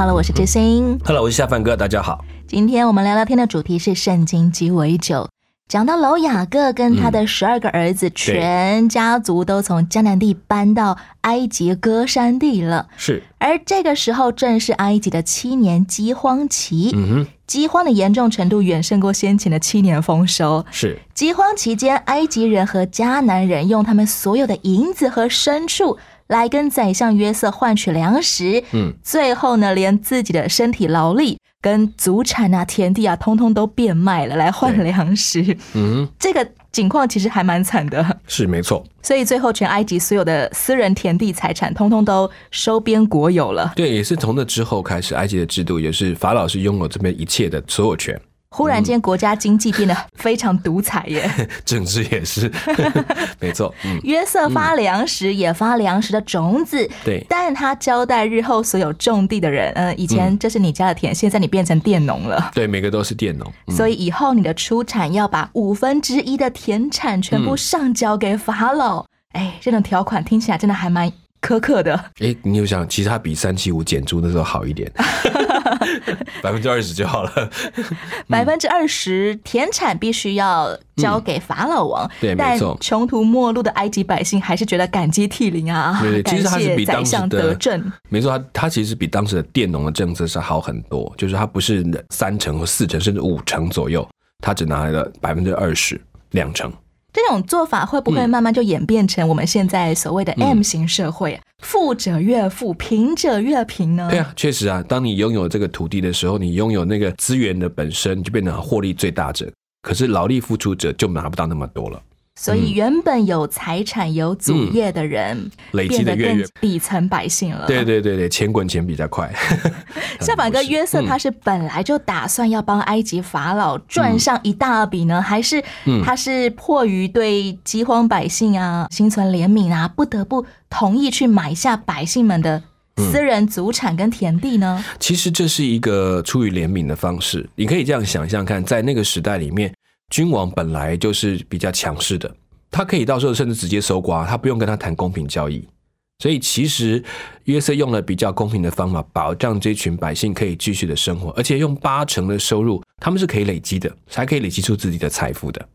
Hello，我是知心。Hello，我是夏饭哥，大家好。今天我们聊聊天的主题是圣经鸡尾酒。讲到老雅各跟他的十二个儿子，全家族都从迦南地搬到埃及歌山地了。是，而这个时候正是埃及的七年饥荒期，嗯哼，饥荒的严重程度远胜过先前的七年丰收。是，饥荒期间，埃及人和迦南人用他们所有的银子和牲畜来跟宰相约瑟换取粮食，嗯，最后呢，连自己的身体劳力跟祖产啊、田地啊，通通都变卖了来换对粮食。嗯哼，这个景况其实还蛮惨的，是没错。所以最后全埃及所有的私人田地财产，通通都收编国有了。对，也是从那之后开始，埃及的制度也是法老是拥有这边一切的所有权，忽然间，国家经济变得非常独裁耶。政治也是，没错。嗯，约瑟发粮食，也发粮食的种子，对，但他交代日后所有种地的人，呃，以前这是你家的田，现在你变成佃农了。对，每个都是佃农。嗯所以以后你的出产要把五分之一的田产全部上交给法老。哎，这种条款听起来真的还蛮苛刻的。哎，你有想，其实他比三七五减租那时候好一点，百分之二十就好了。百分之二十田产必须要交给法老王，但对没错穷途末路的埃及百姓还是觉得感激涕零啊！对对，其实他是比当时的。没错，他他其实比当时的佃农的政策是好很多，就是他不是三成或四成，甚至五成左右，他只拿来了百分之二十，两成。这种做法会不会慢慢就演变成我们现在所谓的嗯 M 型社会啊？富者越富，贫者越贫呢？对啊，确实啊，当你拥有这个土地的时候，你拥有那个资源的本身，你就变成获利最大者。可是劳力付出者就拿不到那么多了，所以原本有财产、有祖业的人，嗯累积的越越。底层百姓了。对对对对，钱滚钱比较快。夏板哥约嗯瑟他是本来就打算要帮埃及法老赚上一大笔呢，还是嗯他是迫于对饥荒百姓啊心存怜悯啊，不得不同意去买下百姓们的私人祖产跟田地呢？其实这是一个出于怜悯的方式，你可以这样想象看，在那个时代里面，君王本来就是比较强势的，他可以到时候甚至直接搜刮，他不用跟他谈公平交易。所以其实约瑟用了比较公平的方法，保障这群百姓可以继续的生活，而且用八成的收入，他们是可以累积的，才可以累积出自己的财富的。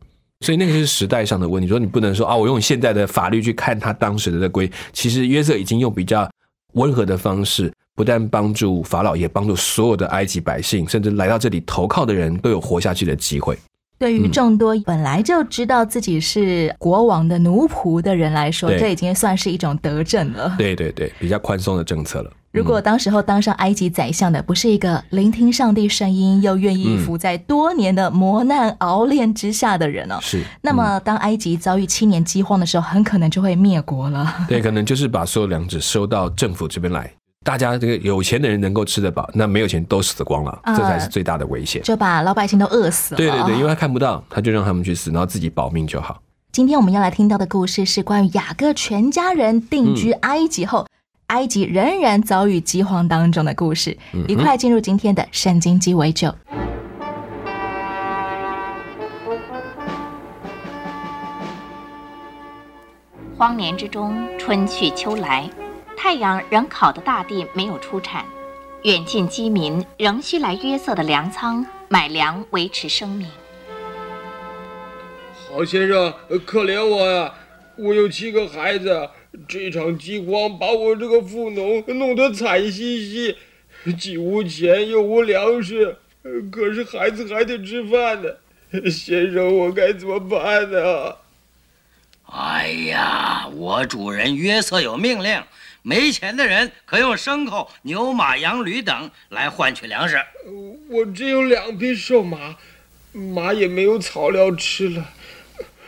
所以那个是时代上的问题，说你不能说啊，我用现在的法律去看他当时的这规，其实约瑟已经用比较温和的方式，不但帮助法老，也帮助所有的埃及百姓，甚至来到这里投靠的人都有活下去的机会。对于众多本来就知道自己是国王的奴仆的人来说，对这已经算是一种德政了。对对对，比较宽松的政策了。如果当时候当上埃及宰相的不是一个聆听上帝声音又愿意嗯服在多年的磨难熬炼之下的人哦，是，那么当埃及遭遇七年饥荒的时候，很可能就会灭国了。对，可能就是把所有粮食收到政府这边来，大家这个有钱的人能够吃得饱，那没有钱都死光了，啊这才是最大的危险。就把老百姓都饿死了。对对对，因为他看不到，他就让他们去死，然后自己保命就好。今天我们要来听到的故事是关于雅各全家人定居埃及后，埃及仍然遭遇饥荒当中的故事。一块进入今天的圣经鸡尾酒。荒年之中，春去秋来，太阳仍烤得大地没有出产，远近饥民仍需来约瑟的粮仓买粮维持生命。好先生，可怜我呀！我有七个孩子，这场饥荒把我这个富农弄得惨兮兮，既无钱又无粮食，可是孩子还得吃饭呢。先生，我该怎么办呢？哎呀，我主人约瑟有命令，没钱的人可用牲口、牛马、羊驴等来换取粮食。我只有两匹瘦马，马也没有草料吃了，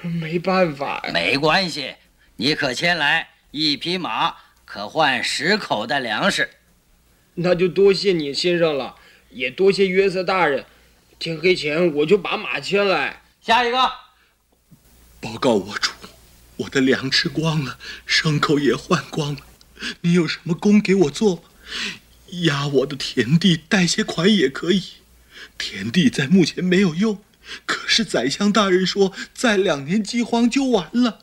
没办法。没关系，你可牵来一匹马，可换十口袋粮食。那就多谢你先生了，也多谢约瑟大人。天黑前我就把马牵来。下一个，报告我主，我的粮吃光了，牲口也换光了。你有什么工给我做吗？压我的田地贷些款也可以。田地在目前没有用，可是宰相大人说，再两年饥荒就完了。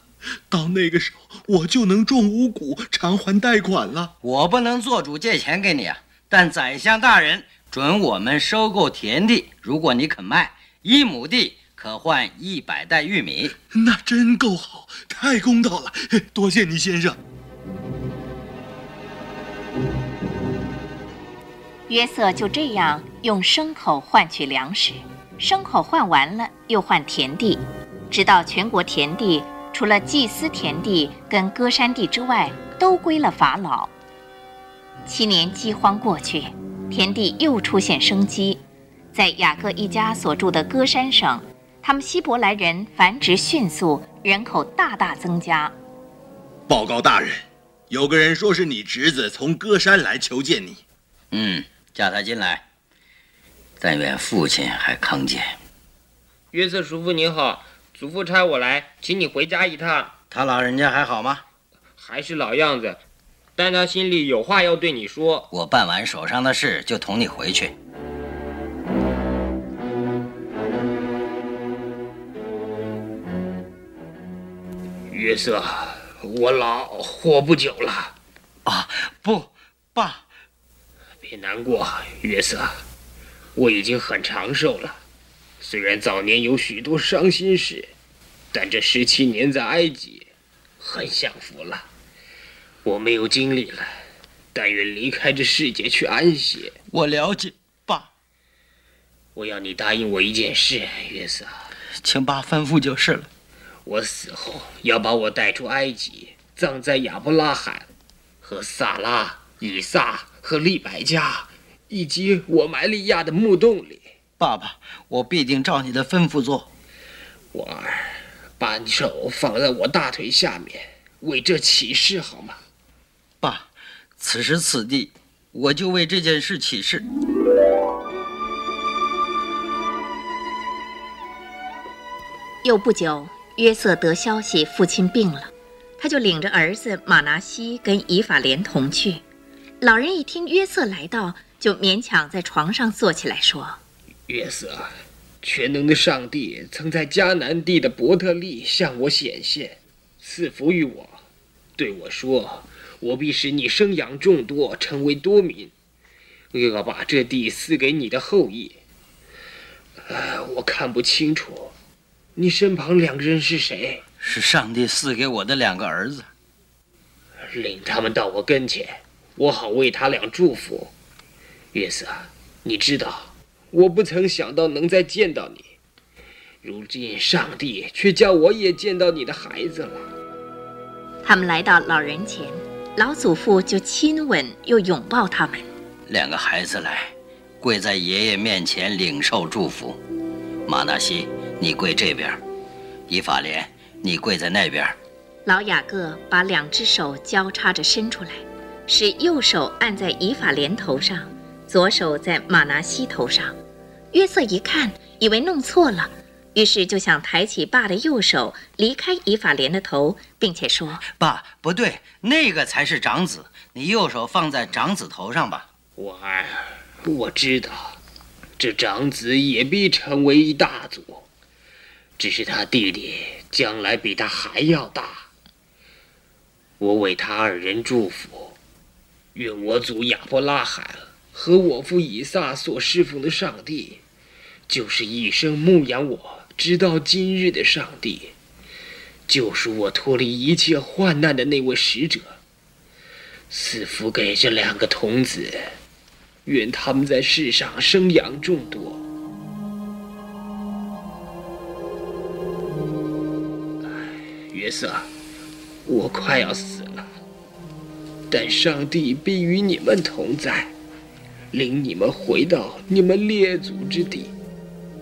到那个时候，我就能种五谷，偿还贷款了。我不能做主借钱给你啊，但宰相大人准我们收购田地，如果你肯卖一亩地，可换一百袋玉米。那真够好，太公道了，多谢你先生。约瑟就这样用牲口换取粮食，牲口换完了又换田地，直到全国田地除了祭司田地跟歌山地之外，都归了法老。七年饥荒过去，田地又出现生机，在雅各一家所住的歌山省，他们希伯来人繁殖迅速，人口大大增加。报告大人，有个人说是你侄子从歌山来求见你。嗯，叫他进来。但愿父亲还康健。约瑟叔父您好，祖父差我来，请你回家一趟。他老人家还好吗？还是老样子，但他心里有话要对你说。我办完手上的事就同你回去。约瑟，我老活不久了。啊，不，爸，别难过，约瑟，我已经很长寿了。虽然早年有许多伤心事，但这十七年在埃及，很享福了。我没有精力了，但愿离开这世界去安歇。我了解，爸，我要你答应我一件事，约瑟，请爸吩咐就是了。我死后要把我带出埃及，葬在亚伯拉罕和萨拉、以撒和利百加，以及我埋利亚的墓洞里。爸爸，我必定照你的吩咐做。我儿，把你手放在我大腿下面，为这起誓好吗？爸，此时此地，我就为这件事起誓。又不久，约瑟得消息父亲病了，他就领着儿子马拿西跟以法莲同去。老人一听约瑟来到，就勉强在床上坐起来说。约瑟，全能的上帝曾在迦南地的伯特利向我显现，赐福于我，对我说：“我必使你生养众多，成为多民，又要把这地赐给你的后裔。”呃，我看不清楚，你身旁两个人是谁？是上帝赐给我的两个儿子，领他们到我跟前，我好为他俩祝福。约瑟，你知道。我不曾想到能再见到你，如今上帝却叫我也见到你的孩子了。他们来到老人前，老祖父就亲吻又拥抱他们。两个孩子来，跪在爷爷面前领受祝福。马纳西，你跪这边；以法莲，你跪在那边。老雅各把两只手交叉着伸出来，使右手按在以法莲头上，左手在马拿西头上。约瑟一看，以为弄错了，于是就想抬起爸的右手，离开以法莲的头，并且说：“爸，不对，那个才是长子，你右手放在长子头上吧。”我儿，我知道，这长子也必成为一大族，只是他弟弟将来比他还要大。我为他二人祝福，愿我祖亚伯拉罕和我父以撒所侍奉的上帝。就是一生牧养我直到今日的上帝，救赎我脱离一切患难的那位使者，赐福给这两个童子，愿他们在世上生养众多。约瑟，我快要死了，但上帝必与你们同在，领你们回到你们列祖之地。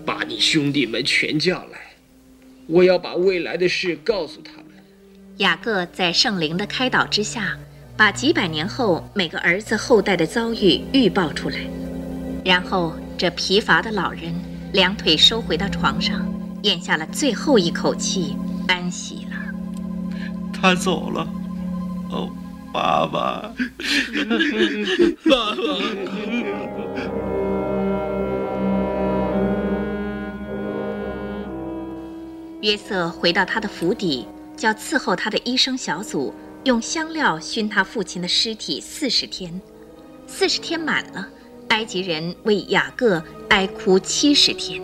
把你兄弟们全叫来，我要把未来的事告诉他们。雅各在圣灵的开导之下，把把几百年后每个儿子后代的遭遇预报出来，然后这疲乏的老人两腿收回到床上，咽下了最后一口气，安息了。他走了，哦，爸爸，爸爸。约瑟回到他的府邸，叫伺候他的医生小组用香料熏他父亲的尸体四十天。四十天满了，埃及人为雅各哀哭七十天。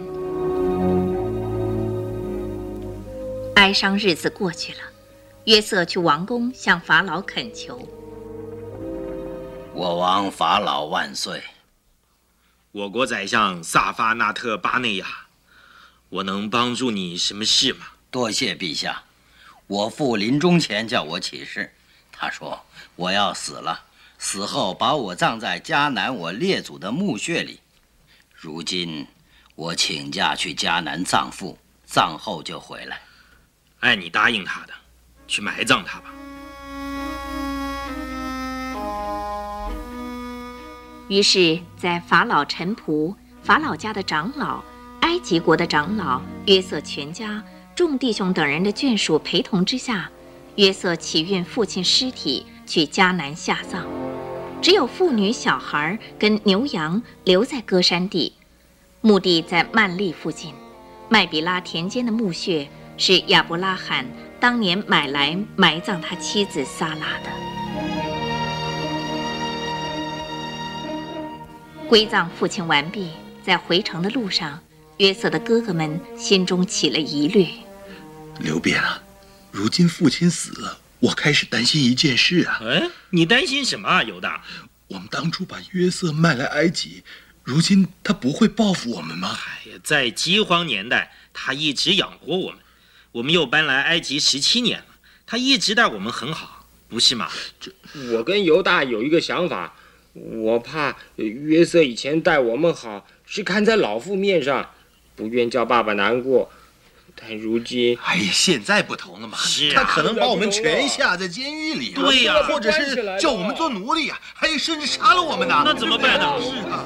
哀伤日子过去了，约瑟去王宫向法老恳求：“我王法老万岁！我国宰相萨发纳特巴内亚。”我能帮助你什么事吗？多谢陛下。我父临终前叫我起誓，他说我要死了，死后把我葬在迦南我列祖的墓穴里。如今我请假去迦南葬父，葬后就回来。按你答应他的，去埋葬他吧。于是，在法老臣仆、法老家的长老。埃及国的长老约瑟全家、众弟兄等人的眷属陪同之下，约瑟起运父亲尸体去迦南下葬，只有妇女、小孩跟牛羊留在歌山地，墓地在曼利附近，麦比拉田间的墓穴是亚伯拉罕当年买来埋葬他妻子萨拉的。归葬父亲完毕，在回城的路上。约瑟的哥哥们心中起了疑虑。刘辩啊，如今父亲死了，我开始担心一件事啊。哎，你担心什么啊，犹大？我们当初把约瑟卖来埃及，如今他不会报复我们吗？哎呀，在饥荒年代，他一直养活我们。我们又搬来埃及十七年了，他一直待我们很好，不是吗？这，我跟犹大有一个想法，我怕约瑟以前待我们好，是看在老父面上。不愿叫爸爸难过，但如今，哎呀，现在不同了嘛，是他可能把我们全下在监狱里，对呀，或者是叫我们做奴隶呀，还有甚至杀了我们呢，那怎么办呢？是啊。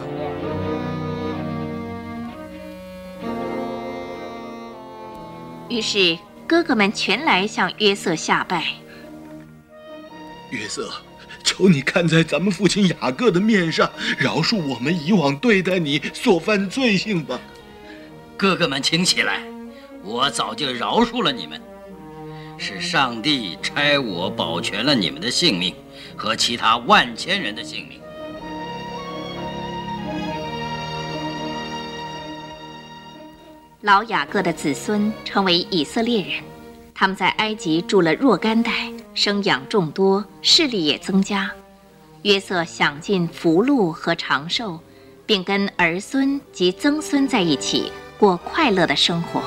于是哥哥们全来向约瑟下拜。约瑟，求你看在咱们父亲雅各的面上，饶恕我们以往对待你所犯罪行吧。哥哥们，请起来！我早就饶恕了你们，是上帝差我保全了你们的性命和其他万千人的性命。老雅各的子孙成为以色列人，他们在埃及住了若干代，生养众多，势力也增加。约瑟享尽福禄和长寿，并跟儿孙及曾孙在一起。过快乐的生活。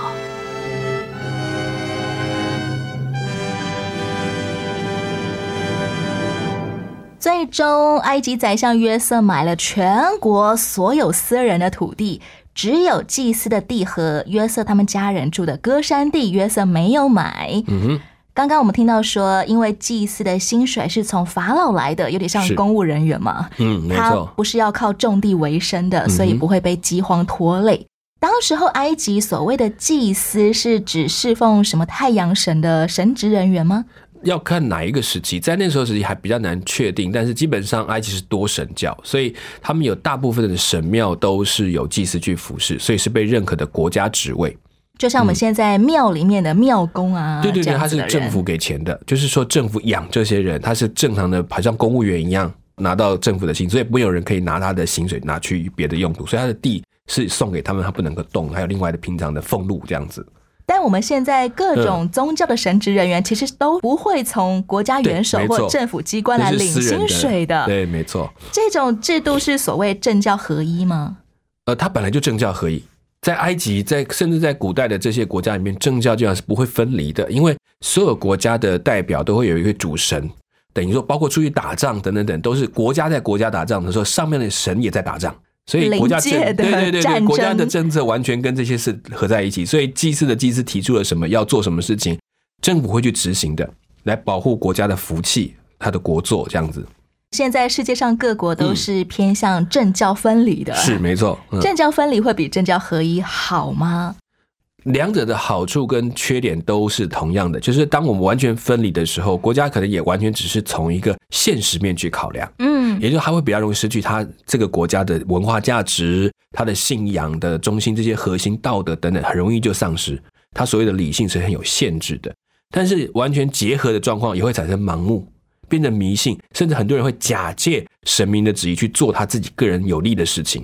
最终，埃及宰相约瑟买了全国所有私人的土地，只有祭司的地和约瑟他们家人住的歌山地，约瑟没有买。嗯，刚刚我们听到说，因为祭司的薪水是从法老来的，有点像公务人员嘛。嗯，没错，不是要靠种地为生的，所以不会被饥荒拖累。当时候，埃及所谓的祭司是指侍奉什么太阳神的神职人员吗？要看哪一个时期，在那时候时期还比较难确定。但是基本上，埃及是多神教，所以他们有大部分的神庙都是有祭司去服侍，所以是被认可的国家职位。就像我们现在庙里面的庙工啊，对对对，他是政府给钱的，就是说政府养这些人，他是正常的，好像公务员一样拿到政府的薪，所以不会有人可以拿他的薪水拿去别的用途，所以他的地。是送给他们，他不能够动，还有另外的平常的俸禄这样子。但我们现在各种宗教的神职人员，其实都不会从国家元首或政府机关来领薪水的。对，没错。这种制度是所谓政教合一吗？呃，它本来就政教合一，在埃及，在甚至在古代的这些国家里面，政教基本上是不会分离的，因为所有国家的代表都会有一个主神，等于说，包括出去打仗等等等，都是国家在国家打仗的时候，上面的神也在打仗。所以国家政对对对对，国家的政策完全跟这些事合在一起。所以祭祀的祭司提出了什么要做什么事情，政府会去执行的，来保护国家的福气，他的国作这样子。现在世界上各国都是偏向政教分离的，是没错。嗯政教分离会比政教合一好吗？两者的好处跟缺点都是同样的，就是当我们完全分离的时候，国家可能也完全只是从一个现实面去考量，嗯，也就是它会比较容易失去它这个国家的文化价值、它的信仰的中心这些核心道德等等，很容易就丧失。它所谓的理性是很有限制的，但是完全结合的状况也会产生盲目，变得迷信，甚至很多人会假借神明的旨意去做他自己个人有利的事情。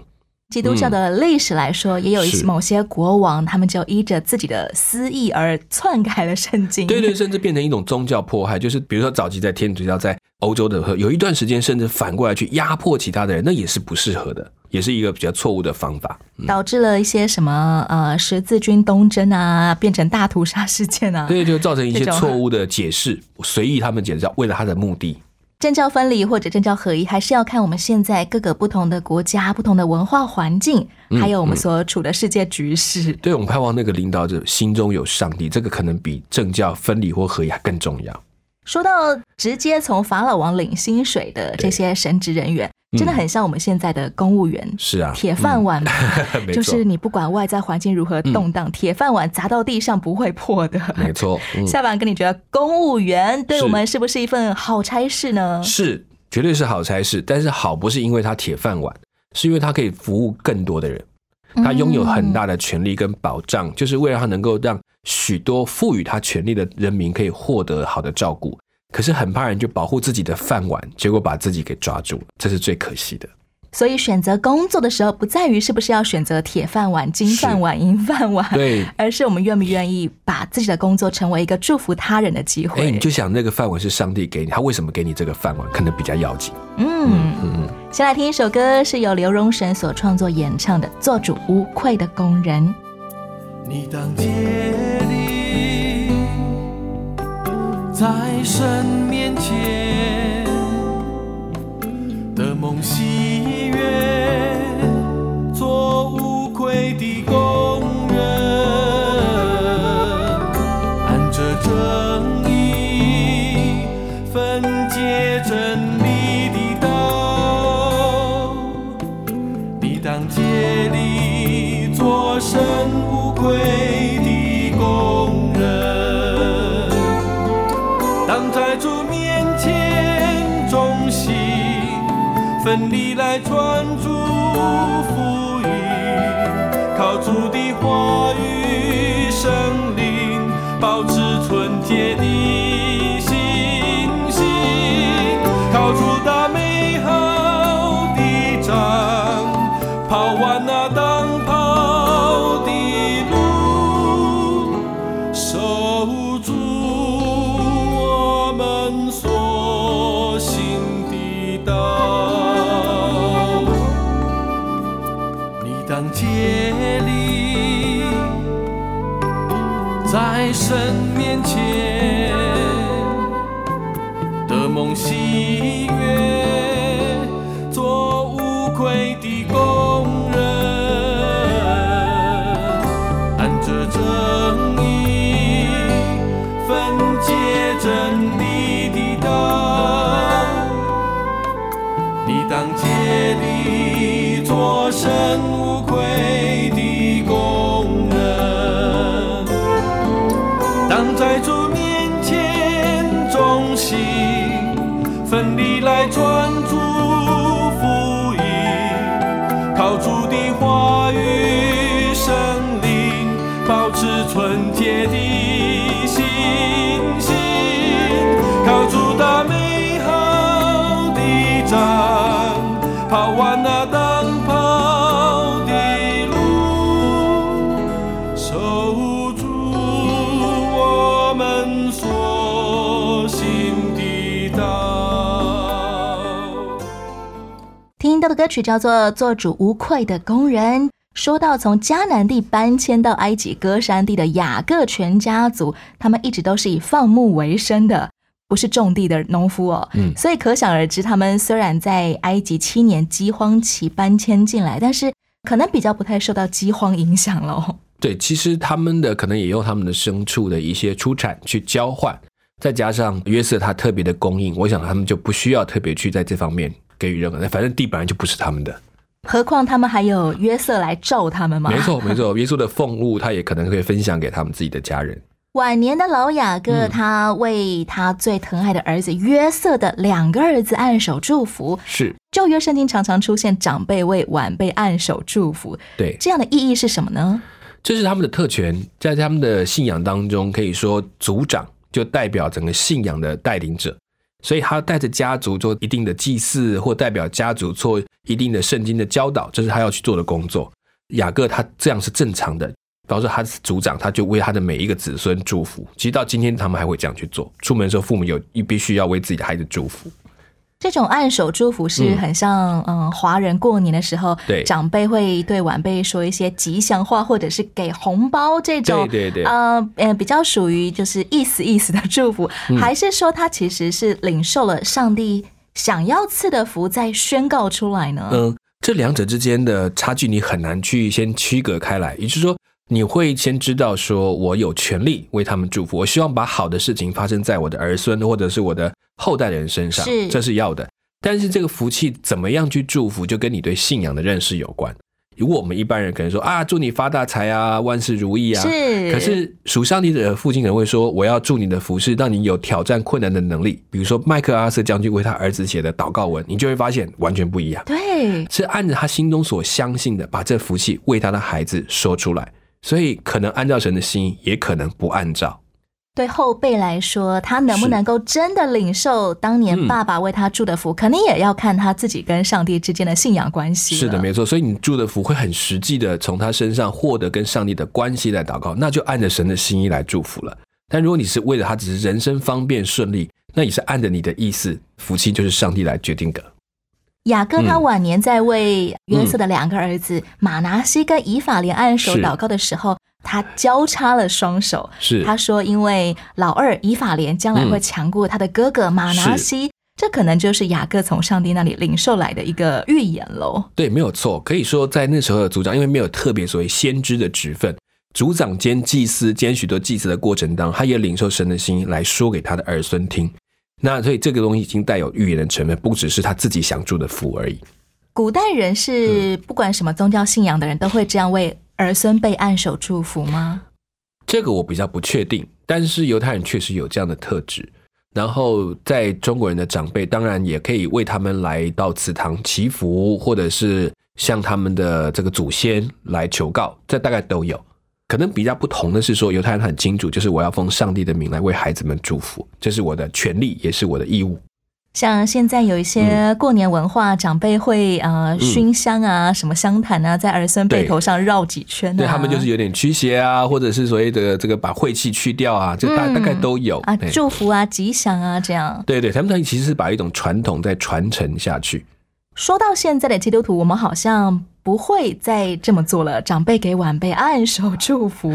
基督教的历史来说，也有一些某些国王，他们就依着自己的私意而篡改了圣经。对对，甚至变成一种宗教迫害，就是比如说早期在天主教在欧洲的时候，有一段时间甚至反过来去压迫其他的人，那也是不适合的，也是一个比较错误的方法。导致了一些什么呃十字军东征啊，变成大屠杀事件啊。对，就造成一些错误的解释，随意他们解释，为了他的目的。政教分离或者政教合一，还是要看我们现在各个不同的国家、不同的文化环境，嗯还有我们所处的世界局势。对我们盼望那个领导者心中有上帝，这个可能比政教分离或合一还更重要。说到直接从法老王领薪水的这些神职人员，真的很像我们现在的公务员。是啊，铁饭碗 就是你不管外在环境如何动荡，铁饭碗砸到地上不会破的。没错，嗯，下班跟你觉得公务员对我们是不是一份好差事呢？是绝对是好差事，但是好不是因为他铁饭碗，是因为他可以服务更多的人。他拥有很大的权利跟保障，就是为了他能够让许多赋予他权利的人民可以获得好的照顾。可是很怕人就保护自己的饭碗，结果把自己给抓住了，这是最可惜的。所以选择工作的时候，不在于是不是要选择铁饭碗、金饭碗、银饭碗，对，而是我们愿不愿意把自己的工作成为一个祝福他人的机哎，会。你就想那个饭碗是上帝给你，他为什么给你这个饭碗，可能比较要紧。嗯，嗯嗯，先来听一首歌，是由刘荣神所创作演唱的《做主无愧的工人》。你当竭在神面前的梦醒。奋力来传祝福语，靠主的话力做神曲叫做《做主无愧的工人》。说到从迦南地搬迁到埃及歌山地的雅各全家族，他们一直都是以放牧为生的，不是种地的农夫哦。嗯所以可想而知，他们虽然在埃及七年饥荒期搬迁进来，但是可能比较不太受到饥荒影响喽。对，其实他们的可能也用他们的牲畜的一些出产去交换，再加上约瑟他特别的供应，我想他们就不需要特别去在这方面给予任何，反正地本来就不是他们的。何况他们还有约瑟来咒他们吗。没错，没错，耶稣的俸禄他也可能可以分享给他们自己的家人。晚年的老雅各，嗯他为他最疼爱的儿子约瑟的两个儿子按手祝福。是旧约圣经常常出现长辈为晚辈按手祝福，对，这样的意义是什么呢？这是他们的特权，在他们的信仰当中，可以说族长就代表整个信仰的带领者，所以他带着家族做一定的祭祀，或代表家族做一定的圣经的教导，这是他要去做的工作。雅各他这样是正常的，比方说他是族长，他就为他的每一个子孙祝福。其实到今天他们还会这样去做，出门的时候父母有必须要为自己的孩子祝福。这种按手祝福是嗯。很像，嗯，华人过年的时候，对。长辈会对晚辈说一些吉祥话，或者是给红包这种，对对对。呃呃，比较属于就是意思意思的祝福，嗯。还是说他其实是领受了上帝想要赐的福，再宣告出来呢？嗯，这两者之间的差距你很难去先区隔开来，也就是说，你会先知道说我有权利为他们祝福，我希望把好的事情发生在我的儿孙或者是我的后代人身上，是这是要的。但是这个福气怎么样去祝福，就跟你对信仰的认识有关。如果我们一般人可能说啊，祝你发大财啊，万事如意啊，是可是属上帝的父亲可能会说，我要祝你的服饰让你有挑战困难的能力。比如说麦克阿瑟将军为他儿子写的祷告文，你就会发现完全不一样。对，是按着他心中所相信的，把这福气为他的孩子说出来。所以可能按照神的心意，也可能不按照。对后辈来说，他能不能够真的领受当年嗯爸爸为他祝的福，肯定也要看他自己跟上帝之间的信仰关系。是的，没错。所以你祝的福会很实际的从他身上获得跟上帝的关系来祷告，那就按着神的心意来祝福了。但如果你是为了他只是人生方便顺利，那也是按着你的意思，福气就是上帝来决定的。雅各他嗯晚年在为约瑟的两个儿子马拿西跟以法莲按手祷告的时候，他交叉了双手。是他说，因为老二以法莲将来会强过他的哥哥马拿西，这可能就是雅各从上帝那里领受来的一个预言喽。对，没有错。可以说，在那时候的族长，因为没有特别所谓先知的职分，族长兼祭司兼许多祭司的过程当中，他也领受神的心意来说给他的儿孙听。那所以这个东西已经带有预言的成分，不只是他自己想祝的福而已。古代人是嗯不管什么宗教信仰的人都会这样为儿孙辈按手祝福吗？这个我比较不确定，但是犹太人确实有这样的特质。然后在中国人的长辈，当然也可以为他们来到祠堂祈福，或者是向他们的这个祖先来求告，这大概都有。可能比较不同的是说，犹太人很清楚，就是我要奉上帝的名来为孩子们祝福，这是我的权利，也是我的义务。像现在有一些过年文化，长辈会呃熏香啊，什么香坛啊，在儿孙辈对头上绕几圈、啊，对他们就是有点驱邪啊，或者是所谓的这个把晦气去掉啊，这大嗯大概都有啊祝福啊、吉祥啊这样。对对，他们其实是把一种传统在传承下去。说到现在的基督徒，我们好像不会再这么做了。长辈给晚辈按手祝福，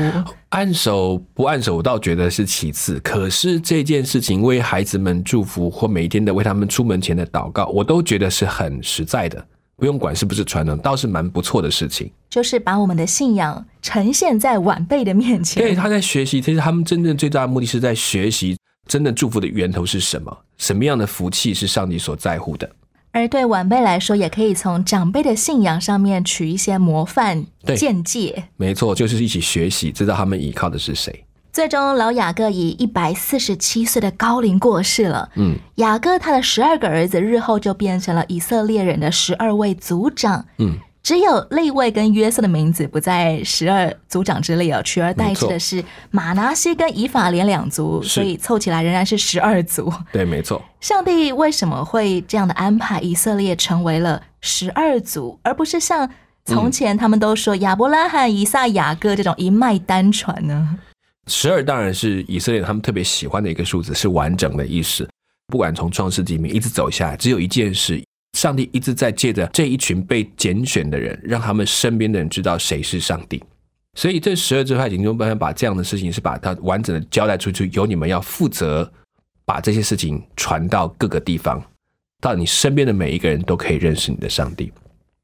按手不按手，我倒觉得是其次。可是这件事情为孩子们祝福，或每一天的为他们出门前的祷告，我都觉得是很实在的，不用管是不是传统，倒是蛮不错的事情。就是把我们的信仰呈现在晚辈的面前。对，他在学习，其实他们真正最大的目的是在学习真的祝福的源头是什么，什么样的福气是上帝所在乎的。而对晚辈来说，也可以从长辈的信仰上面取一些模范对见解。没错，就是一起学习，知道他们依靠的是谁。最终，老雅各以一百四十七岁的高龄过世了。嗯雅各他的十二个儿子日后就变成了以色列人的十二位族长，嗯，只有利位跟约瑟的名字不在十二族长之列哦，取而代之的是马拿西跟以法连两族，所以凑起来仍然是十二族。对，没错。上帝为什么会这样的安排以色列成为了十二族，而不是像从前他们都说亚伯拉罕、以撒、雅各这种一脉单传呢？十二当然是以色列他们特别喜欢的一个数字，是完整的意思。不管从创世纪里面一直走下来，只有一件事，上帝一直在借着这一群被拣选的人，让他们身边的人知道谁是上帝。所以这十二支派警中办法把这样的事情是把它完整的交代出去，由你们要负责把这些事情传到各个地方，到你身边的每一个人都可以认识你的上帝。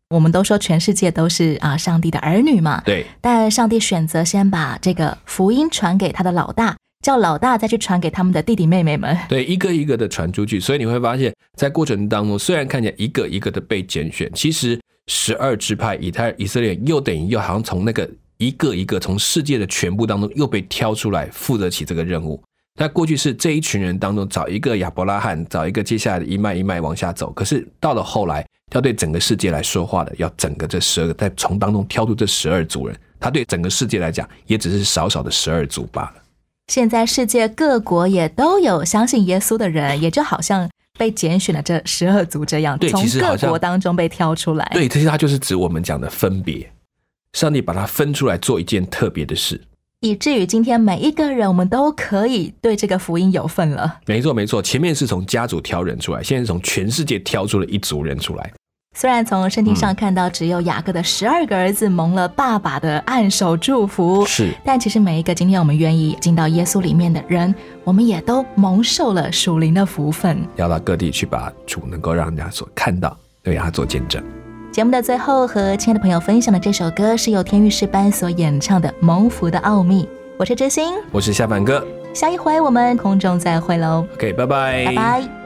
我们都说全世界都是啊上帝的儿女嘛，对，但上帝选择先把这个福音传给他的老大，叫老大再去传给他们的弟弟妹妹们。对，一个一个的传出去，所以你会发现在过程当中，虽然看起来一个一个的被拣选，其实十二支派以太以色列又等于又好像从那个一个一个从世界的全部当中又被挑出来负责起这个任务。那过去是这一群人当中找一个亚伯拉罕，找一个接下来的一脉一脉往下走。可是到了后来，要对整个世界来说话的，要整个这十二个，再从当中挑出这十二组人，他对整个世界来讲，也只是少少的十二组罢了。现在世界各国也都有相信耶稣的人，也就好像被拣选的这十二族这样，对从各国当中被挑出来。对，这些它就是指我们讲的分别。上帝把它分出来做一件特别的事。以至于今天每一个人，我们都可以对这个福音有份了。没错，没错，前面是从家族挑人出来，现在是从全世界挑出了一族人出来。虽然从圣经上看到只有雅各的十二个儿子蒙了爸爸的暗手祝福，是但其实每一个今天我们愿意进到耶稣里面的人，我们也都蒙受了属灵的福分。要到各地去把主能够让人家所看到，对他做见证。节目的最后，和亲爱的朋友分享的这首歌是由天域士班所演唱的《蒙福的奥秘》。我是真心，我是夏凡哥下一回我们空中再会喽，，OK，拜拜，拜拜。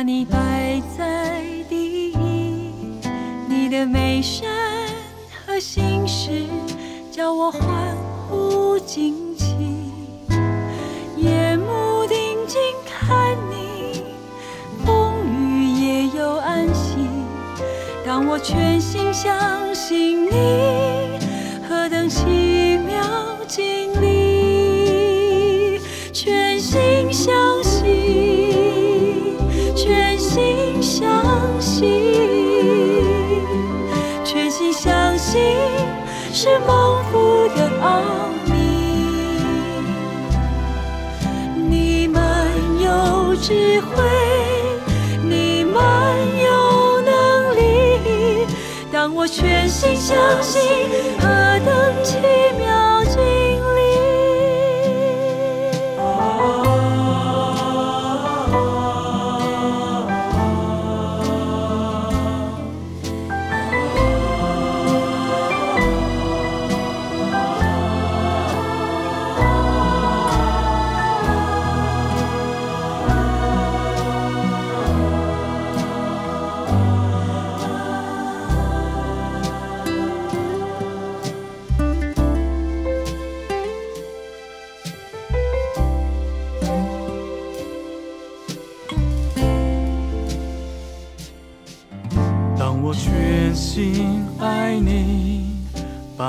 把你摆在第一，你的美善和心事，叫我欢呼惊奇。夜幕定睛看你，风雨也有安息。当我全心相信你，智慧，你满有能力。当我全心相信，何等奇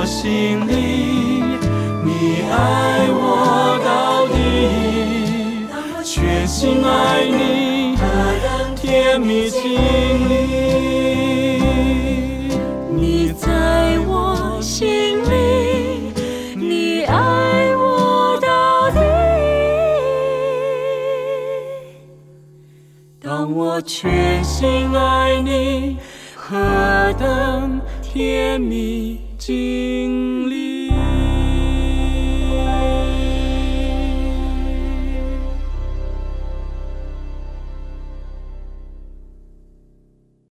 我心里，你爱我到底。全心爱你，甜蜜经历。你在我心里，你爱我到底。当我全心爱你，何等甜蜜心。